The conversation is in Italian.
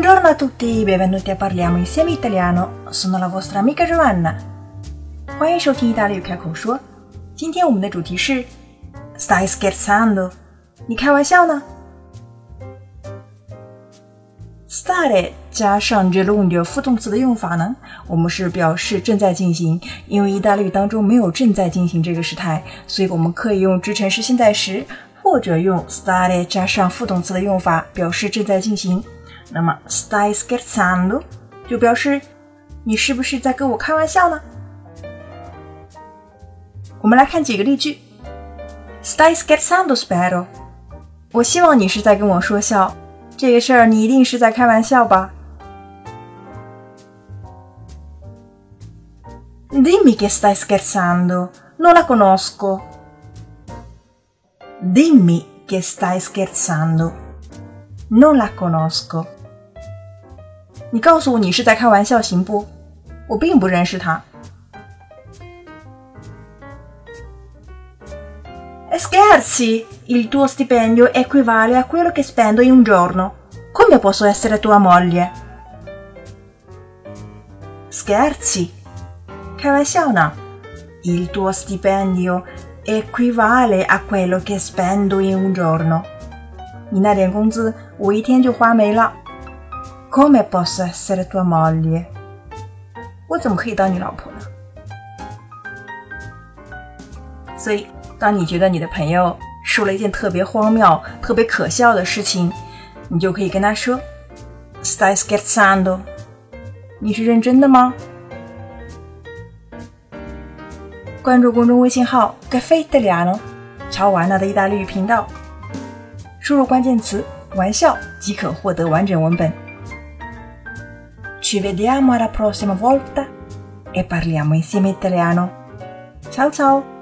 Buongiorno a tutti, benvenuti a Parliamo insieme italiano. Sono la vostra amica Giovanna. 欢迎收听意大利语开口说。今天我们的主题是 Stai scherzando？你开玩笑呢？Stare 加上 gerundio 副动词的用法呢？我们是表示正在进行，因为意大利语当中没有正在进行这个时态，所以我们可以用支撑式现在时，或者用 stare 加上副动词的用法表示正在进行。那么 stai scherzando 就表示你是不是在跟我开玩笑呢？我们来看几个例句。Stai scherzando, spero。我希望你是在跟我说笑，这个事儿你一定是在开玩笑吧？Dimmi che stai scherzando, non la conosco. Dimmi che stai scherzando, non la conosco. 你告诉我你是在开玩笑行不？我并不认识他。Scherzi! Il tuo stipendio equivale a quello che spendo in un giorno. Come posso essere tua moglie? Scherzi! 开玩笑呢。Il tuo stipendio equivale a quello che spendo in un giorno. 你那点工资，我一天就花没了。 Come posso essere tua moglie? 我怎么可以当你老婆呢？所以，当你觉得你的朋友说了一件特别荒谬、特别可笑的事情，你就可以跟他说：“Stai scherzando？” 你是认真的吗？关注公众微信号 “Caffè Italiano”，乔瓦纳的意大利语频道，输入关键词“玩笑”即可获得完整文本。Ci vediamo alla prossima volta e parliamo insieme italiano. Ciao ciao!